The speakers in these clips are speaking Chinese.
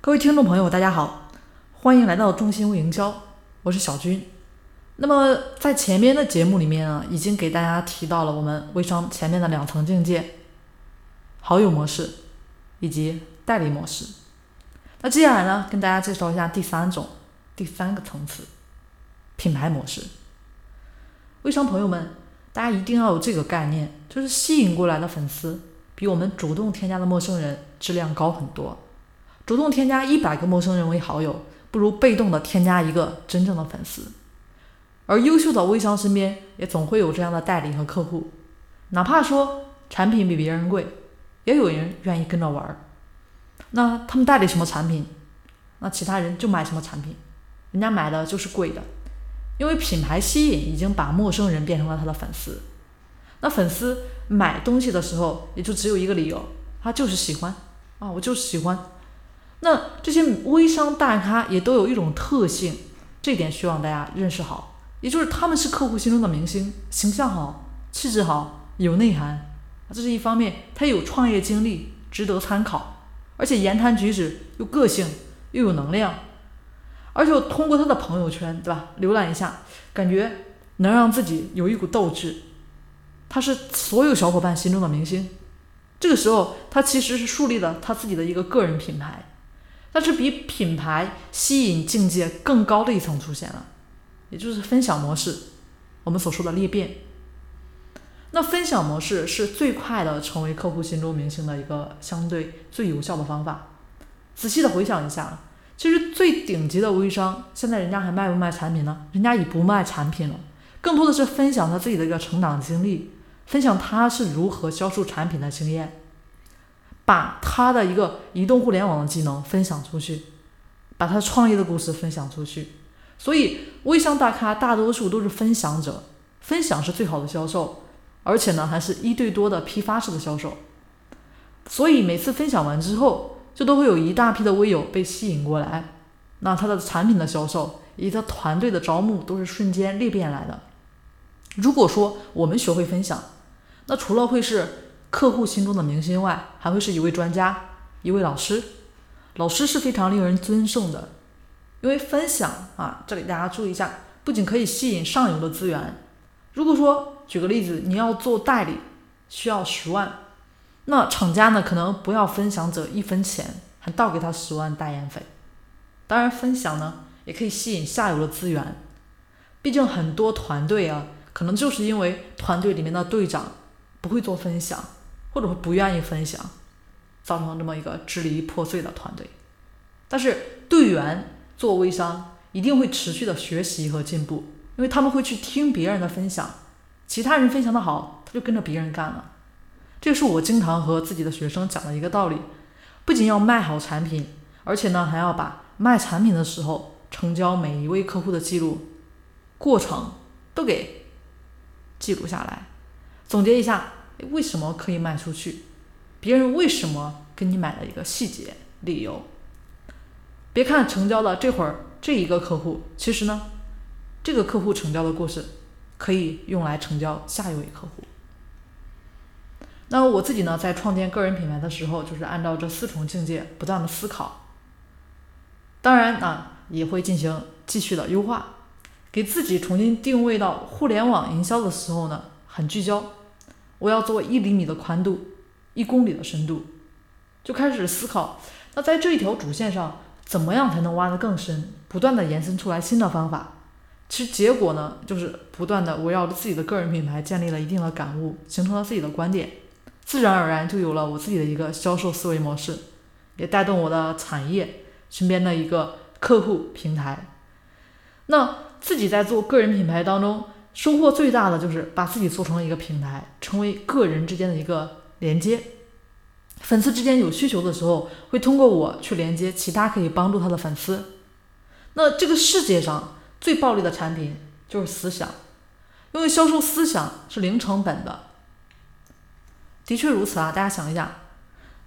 各位听众朋友，大家好，欢迎来到中心微营销，我是小军。那么在前面的节目里面啊，已经给大家提到了我们微商前面的两层境界：好友模式以及代理模式。那接下来呢，跟大家介绍一下第三种、第三个层次——品牌模式。微商朋友们，大家一定要有这个概念，就是吸引过来的粉丝比我们主动添加的陌生人质量高很多。主动添加一百个陌生人为好友，不如被动的添加一个真正的粉丝。而优秀的微商身边也总会有这样的代理和客户，哪怕说产品比别人贵，也有人愿意跟着玩儿。那他们代理什么产品，那其他人就买什么产品，人家买的就是贵的，因为品牌吸引已经把陌生人变成了他的粉丝。那粉丝买东西的时候，也就只有一个理由，他就是喜欢啊，我就是喜欢。那这些微商大咖也都有一种特性，这点希望大家认识好，也就是他们是客户心中的明星，形象好，气质好，有内涵，这是一方面，他有创业经历，值得参考，而且言谈举止又个性又有能量，而且通过他的朋友圈，对吧？浏览一下，感觉能让自己有一股斗志，他是所有小伙伴心中的明星，这个时候他其实是树立了他自己的一个个人品牌。它是比品牌吸引境界更高的一层出现了，也就是分享模式，我们所说的裂变。那分享模式是最快的成为客户心中明星的一个相对最有效的方法。仔细的回想一下，其实最顶级的微商，现在人家还卖不卖产品呢？人家已不卖产品了，更多的是分享他自己的一个成长经历，分享他是如何销售产品的经验。把他的一个移动互联网的技能分享出去，把他创业的故事分享出去。所以，微商大咖大多数都是分享者，分享是最好的销售，而且呢，还是一对多的批发式的销售。所以，每次分享完之后，就都会有一大批的微友被吸引过来，那他的产品的销售以及他团队的招募都是瞬间裂变来的。如果说我们学会分享，那除了会是。客户心中的明星外，还会是一位专家，一位老师。老师是非常令人尊重的，因为分享啊，这里大家注意一下，不仅可以吸引上游的资源。如果说举个例子，你要做代理，需要十万，那厂家呢可能不要分享者一分钱，还倒给他十万代言费。当然，分享呢也可以吸引下游的资源，毕竟很多团队啊，可能就是因为团队里面的队长不会做分享。或者不愿意分享，造成这么一个支离破碎的团队。但是队员做微商一定会持续的学习和进步，因为他们会去听别人的分享，其他人分享的好，他就跟着别人干了。这是我经常和自己的学生讲的一个道理：不仅要卖好产品，而且呢还要把卖产品的时候成交每一位客户的记录过程都给记录下来，总结一下。为什么可以卖出去？别人为什么跟你买的一个细节理由？别看成交了这会儿这一个客户，其实呢，这个客户成交的故事可以用来成交下一位客户。那我自己呢，在创建个人品牌的时候，就是按照这四重境界不断的思考。当然啊，也会进行继续的优化，给自己重新定位到互联网营销的时候呢，很聚焦。我要做一厘米的宽度，一公里的深度，就开始思考，那在这一条主线上，怎么样才能挖得更深？不断的延伸出来新的方法。其实结果呢，就是不断的围绕着自己的个人品牌建立了一定的感悟，形成了自己的观点，自然而然就有了我自己的一个销售思维模式，也带动我的产业身边的一个客户平台。那自己在做个人品牌当中。收获最大的就是把自己做成了一个平台，成为个人之间的一个连接。粉丝之间有需求的时候，会通过我去连接其他可以帮助他的粉丝。那这个世界上最暴利的产品就是思想，因为销售思想是零成本的。的确如此啊，大家想一下，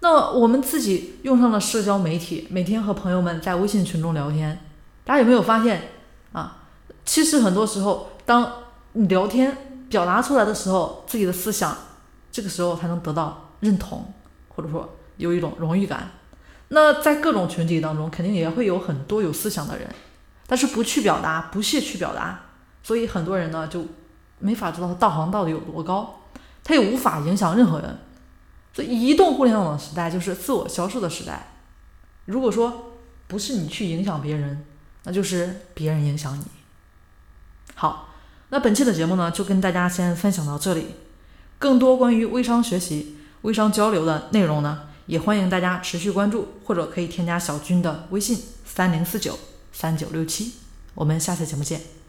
那我们自己用上了社交媒体，每天和朋友们在微信群中聊天，大家有没有发现啊？其实很多时候当你聊天表达出来的时候，自己的思想，这个时候才能得到认同，或者说有一种荣誉感。那在各种群体当中，肯定也会有很多有思想的人，但是不去表达，不屑去表达，所以很多人呢就没法知道他道行到底有多高，他也无法影响任何人。所以，移动互联网时代就是自我销售的时代。如果说不是你去影响别人，那就是别人影响你。好，那本期的节目呢，就跟大家先分享到这里。更多关于微商学习、微商交流的内容呢，也欢迎大家持续关注，或者可以添加小军的微信：三零四九三九六七。我们下次节目见。